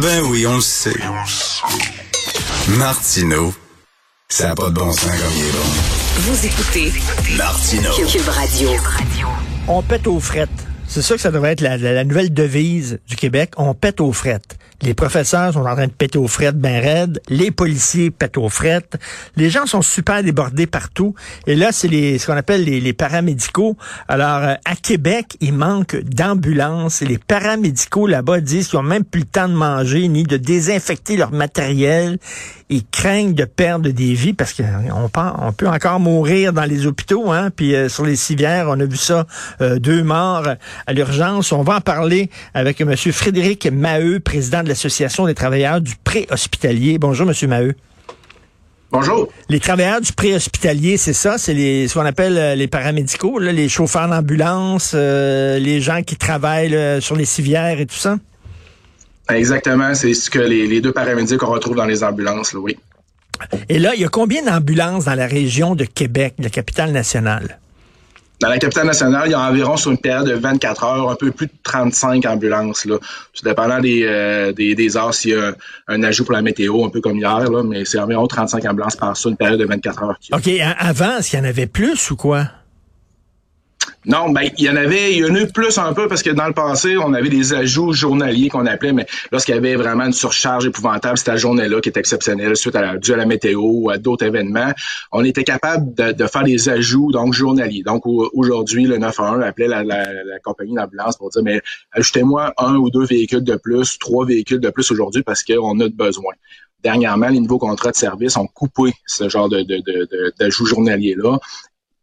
Ben oui, on le sait. Martineau, ça n'a pas de bon sens comme il est bon. Vous écoutez Martineau. Cube Radio. On pète aux frettes. C'est ça que ça devrait être la, la- la nouvelle devise du Québec. On pète aux frettes. Les professeurs sont en train de péter aux frettes ben raides. Les policiers pètent aux frettes. Les gens sont super débordés partout. Et là, c'est ce qu'on appelle les, les paramédicaux. Alors, euh, à Québec, il manque d'ambulances. Les paramédicaux là-bas disent qu'ils ont même plus le temps de manger ni de désinfecter leur matériel. Ils craignent de perdre des vies parce qu'on on peut encore mourir dans les hôpitaux. Hein? Puis euh, sur les civières, on a vu ça, euh, deux morts à l'urgence. On va en parler avec M. Frédéric Maheu, président de l'Association des travailleurs du préhospitalier. Bonjour, M. Maheu. Bonjour. Les travailleurs du préhospitalier, c'est ça? C'est les, ce qu'on appelle euh, les paramédicaux, là, les chauffeurs d'ambulance, euh, les gens qui travaillent là, sur les civières et tout ça? Exactement, c'est ce que les, les deux paramédics qu'on retrouve dans les ambulances, là, oui. Et là, il y a combien d'ambulances dans la région de Québec, la capitale nationale? Dans la capitale nationale, il y a environ sur une période de 24 heures, un peu plus de 35 ambulances. Là. Tout dépendant des, euh, des, des heures, s'il y a un, ajout pour la météo, un peu comme hier, là, mais c'est environ 35 ambulances par sur une période de 24 heures. OK, avant, est-ce qu'il y en avait plus ou quoi? Non, ben il y en avait, il y en a eu plus un peu parce que dans le passé, on avait des ajouts journaliers qu'on appelait, mais lorsqu'il y avait vraiment une surcharge épouvantable, c'était la journée-là qui était exceptionnelle suite à la, à la météo ou à d'autres événements. On était capable de, faire des ajouts donc journaliers. Donc au- aujourd'hui, le 911 appelait la, la, la compagnie d'ambulance pour dire mais ajoutez-moi un ou deux véhicules de plus, trois véhicules de plus aujourd'hui parce qu'on a de besoin. Dernièrement, les nouveaux contrats de service ont coupé ce genre de, de, de, d'ajouts journaliers-là.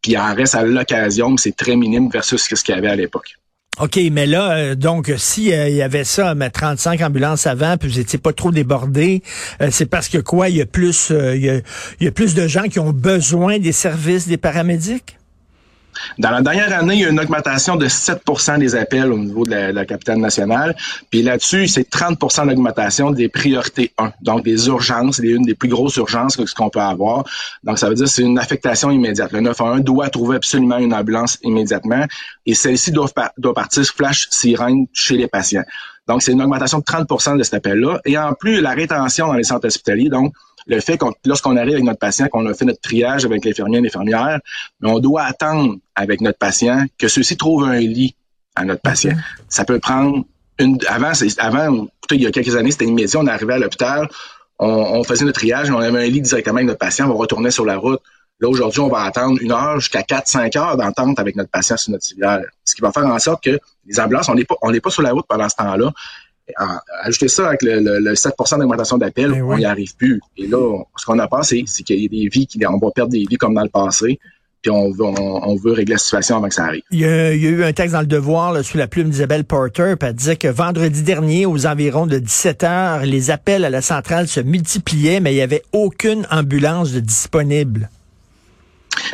Puis il en reste à l'occasion, c'est très minime versus ce qu'il y avait à l'époque. OK, mais là, euh, donc, si euh, il y avait ça, mais 35 ambulances avant, puis vous étiez pas trop débordés, euh, c'est parce que quoi, il y a plus, y, a, il y a plus de gens qui ont besoin des services des paramédics? Dans la dernière année, il y a une augmentation de 7% des appels au niveau de la, capitale nationale. Puis là-dessus, c'est 30% d'augmentation des priorités 1. Donc, des urgences, une des plus grosses urgences que ce qu'on peut avoir. Donc, ça veut dire que c'est une affectation immédiate. Le 911 doit trouver absolument une ambulance immédiatement et celle-ci doit, doit partir flash sirène chez les patients. Donc, c'est une augmentation de 30% de cet appel-là. Et en plus, la rétention dans les centres hospitaliers, donc, le fait qu'on, lorsqu'on arrive avec notre patient, qu'on a fait notre triage avec l'infirmier et l'infirmière, mais on doit attendre avec notre patient que ceux-ci trouvent un lit à notre patient. Ça peut prendre une, avant, c'est, avant, écoutez, il y a quelques années, c'était immédiat, on arrivait à l'hôpital, on, on faisait notre triage, on avait un lit directement avec notre patient, on retournait sur la route. Là, aujourd'hui, on va attendre une heure jusqu'à 4-5 heures d'entente avec notre patient sur notre civière. Ce qui va faire en sorte que les ambulances, on n'est pas, on n'est pas sur la route pendant ce temps-là. Ajoutez ça avec le, le, le 7 d'augmentation d'appel, Ben on oui. n'y arrive plus. Et là, on- ce qu'on a peur, c'est, qu'il y a des vies qui, on va perdre des vies comme dans le passé. Puis on veut, on, on veut régler la situation avant que ça arrive. Il y, a, il y a eu un texte dans le Devoir là, sous la plume d'Isabelle Porter, puis elle disait que vendredi dernier, aux environs de 17 heures, les appels à la centrale se multipliaient, mais il n'y avait aucune ambulance de disponible.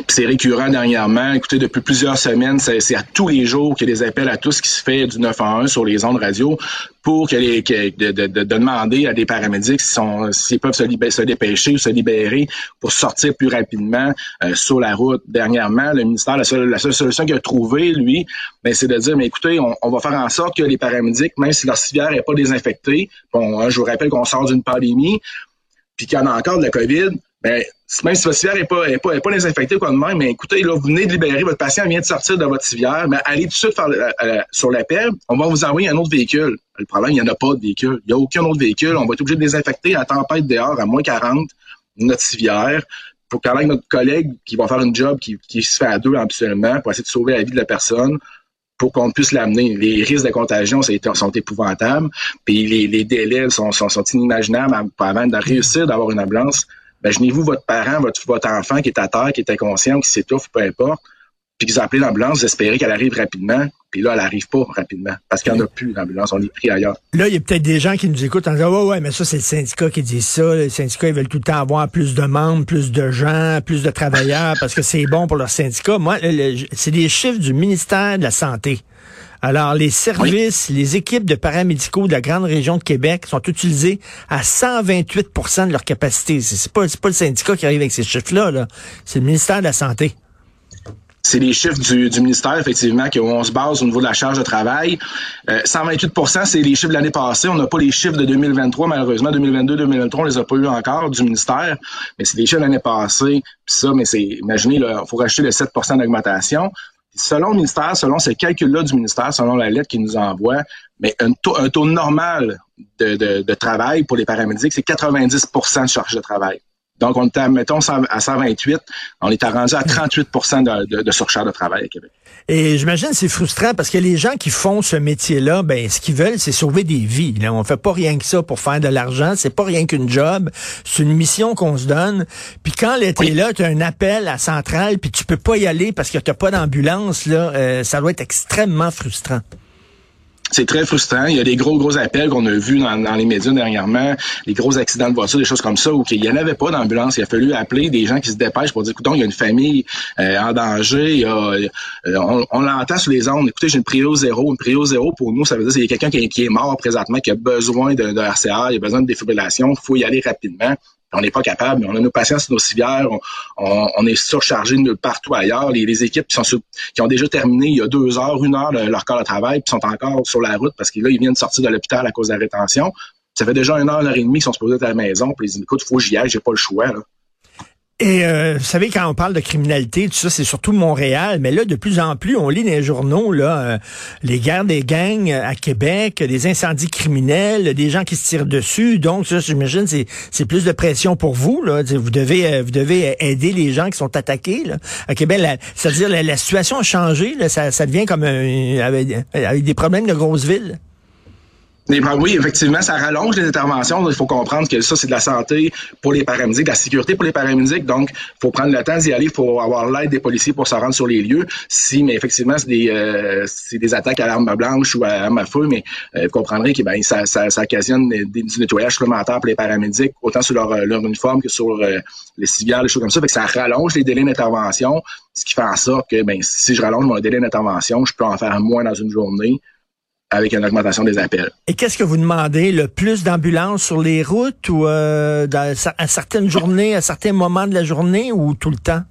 Puis c'est récurrent dernièrement. Écoutez, depuis plusieurs semaines, c'est à tous les jours qu'il y a des appels à tout ce qui se fait du 911 sur les ondes radio pour que les, que- de, de- de- de demander à des paramédics s'ils peuvent se, libé- se dépêcher ou se libérer pour sortir plus rapidement euh, sur la route. Dernièrement, le ministère, la seule, solution qu'il a trouvée, lui, ben, c'est de dire, mais écoutez, on, on va faire en sorte que les paramédics, même si leur civière n'est pas désinfectée, bon, hein, je vous rappelle qu'on sort d'une pandémie, puis qu'il y en a encore de la COVID, ben, même si votre civière n'est pas, pas, désinfectée quoi de même, mais écoutez, là, vous venez de libérer, votre patient vient de sortir de votre civière, mais allez tout de suite faire, le- euh, sur on va vous envoyer un autre véhicule. Le problème, il n'y en a pas de véhicule. Il n'y a aucun autre véhicule. On va être obligé de désinfecter à tempête dehors à moins 40 notre civière pour avec notre collègue qui va faire une job qui, se fait à deux habituellement pour essayer de sauver la vie de la personne pour qu'on puisse l'amener. Les risques de contagion sont épouvantables, puis les, délais sont, sont inimaginables avant de réussir d'avoir une ambulance. Imaginez-vous votre parent, votre, enfant qui est à terre, qui est inconscient qui s'étouffe, peu importe, puis qu'ils appelé l'ambulance, vous espérez qu'elle arrive rapidement, puis là, elle n'arrive pas rapidement, parce qu'il n'y en a plus d'ambulance, on est pris ailleurs. Là, il y a peut-être des gens qui nous écoutent en disant Ouais, ouais, mais ça, c'est le syndicat qui dit ça. Les syndicats, ils veulent tout le temps avoir plus de membres, plus de gens, plus de travailleurs parce que c'est bon pour leur syndicat. Moi, c'est des chiffres du ministère de la Santé. Alors, les services, les équipes de paramédicaux de la grande région de Québec sont utilisés à 128 de leur capacité. C'est pas, pas le syndicat qui arrive avec ces chiffres-là. -là. C'est le ministère de la Santé. c'est les chiffres du, du ministère, effectivement, qu'on se base au niveau de la charge de travail. Euh, 128 c'est les chiffres de l'année passée. On n'a pas les chiffres de 2023, malheureusement. 2022-2023, on les a pas eu encore du ministère. Mais c'est les chiffres de l'année passée. Puis ça, mais c'est, imaginez, il faut rajouter le 7 d'augmentation. Selon le ministère, selon ces calculs-là du ministère, selon la lettre qu'il nous envoie, mais un taux, un taux normal de, de, de travail pour les paramédics, c'est 90% de charge de travail. Donc, on était, mettons, à 128, on est rendu à 38 de, de, de surcharge de travail à Québec. Et j'imagine c'est frustrant parce que les gens qui font ce métier-là, ben ce qu'ils veulent, c'est sauver des vies. Là. On fait pas rien que ça pour faire de l'argent. C'est pas rien qu'une job. C'est une mission qu'on se donne. Puis quand l'été là, tu as un appel à Centrale, puis tu peux pas y aller parce que tu pas d'ambulance, là, euh, ça doit être extrêmement frustrant c'est très frustrant. Il y a des gros, gros appels qu'on a vus dans, les médias dernièrement, les gros accidents de voiture, des choses comme ça, où il n'y en avait pas d'ambulance. Il a fallu appeler des gens qui se dépêchent pour dire, écoute, il y a une famille euh, en danger. Euh, on, l'entend sur les ondes. Écoutez, j'ai une prio zéro. Une prio zéro, pour nous, ça veut dire qu'il y a quelqu'un qui, est mort présentement, qui a besoin de, de RCA, il a besoin de défibrillation. Il faut y aller rapidement on n'est pas capable. On a nos patients sur nos civières, on, est surchargé de partout ailleurs. Les, équipes qui, sont qui ont déjà terminé il y a deux heures, une heure leur corps de travail, puis sont encore sur la route parce que là, ils viennent de sortir de l'hôpital à cause de la rétention. Ça fait déjà une heure, une heure et demie qu'ils sont supposés être à la maison, puis ils disent, écoute, faut que j'y aille, j'ai pas le choix. Et euh, vous savez, quand on parle de criminalité, tout ça, c'est surtout Montréal, mais là, de plus en plus, on lit dans les journaux là, euh, les guerres des gangs à Québec, des incendies criminels, des gens qui se tirent dessus. Donc, ça, j'imagine, c'est, c'est plus de pression pour vous. Là. Vous devez euh, vous devez aider les gens qui sont attaqués là. à Québec. c'est-à-dire la, la, situation a changé. Là, ça, ça devient comme un, avec, avec des problèmes de grosses villes. Oui, effectivement, ça rallonge les interventions. Il faut comprendre que ça, c'est de la santé pour les paramédics, de la sécurité pour les paramédics. Donc, il faut prendre le temps d'y aller. Il faut avoir l'aide des policiers pour se rendre sur les lieux. Si, mais effectivement, c'est des, euh, des attaques à l'arme blanche ou à l'arme à feu, mais euh, vous comprendrez que ben, ça, ça, ça occasionne des, du nettoyage supplémentaire pour les paramédics, autant sur leur, leur uniforme que sur euh, les civières, les choses comme ça. Fait que ça rallonge les délais d'intervention, ce qui fait en sorte que ben, si je rallonge mon délai d'intervention, je peux en faire moins dans une journée avec une augmentation des appels. Et qu'est-ce que vous demandez? Le plus d'ambulances sur les routes ou euh, à certaines journées, à certains moments de la journée ou tout le temps?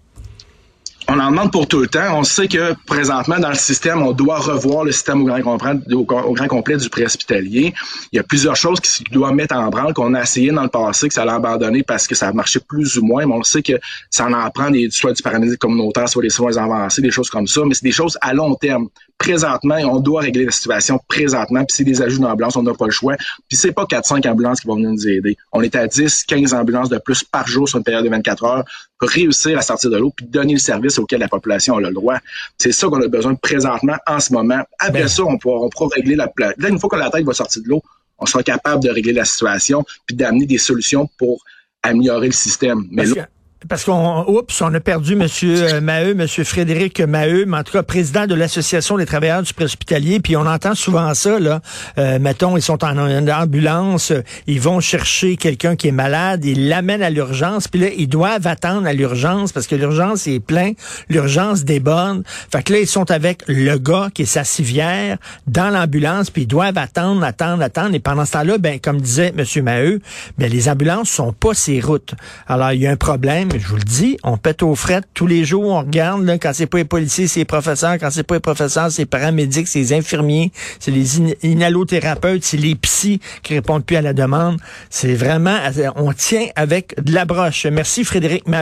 On en demande pour tout le temps. On sait que présentement, dans le système, on doit revoir le système au grand, complet, du préhospitalier. Il y a plusieurs choses qui doivent mettre en branle, qu'on a essayé dans le passé, que ça l'a abandonné parce que ça marchait plus ou moins, mais on sait que ça en prend des, soit du paramédic communautaire, soit des soins avancés, des choses comme ça, mais c'est des choses à long terme. Présentement, on doit régler la situation présentement, puis c'est des ajouts d'ambulances, on n'a pas le choix. Puis c'est pas 4-5 ambulances qui vont venir nous aider. On est à 10, 15 ambulances de plus par jour sur une période de 24 heures pour réussir à sortir de l'eau puis donner le service auquel la population a le droit. C'est ça qu'on a besoin présentement en ce moment. Après ben. ça, on pourra, on régler la Là, une fois que la tête va sortir de l'eau, on sera capable de régler la situation puis d'amener des solutions pour améliorer le système. Mais parce qu'on, oups, on a perdu Monsieur euh, Maheu, Monsieur Frédéric Maheu, mais en tout cas président de l'association des travailleurs du préhospitalier. Puis on entend souvent ça là. Euh, mettons, ils sont en, ambulance, ils vont chercher quelqu'un qui est malade, ils l'amènent à l'urgence, puis là ils doivent attendre à l'urgence parce que l'urgence est plein, l'urgence déborde. Fait que là ils sont avec le gars qui est sa civière dans l'ambulance, puis ils doivent attendre, attendre, attendre. Et pendant ce temps-là, ben comme disait Monsieur Maheu, ben les ambulances sont pas ces routes. Alors il y a un problème je vous le dis, on pète aux frettes tous les jours, on regarde, là, quand c'est pas les policiers, c'est les professeurs, quand c'est pas les professeurs, c'est les paramédics, c'est les infirmiers, c'est les inhalothérapeutes, c'est les psys qui répondent plus à la demande. C'est vraiment, on tient avec de la broche. Merci Frédéric Maheu.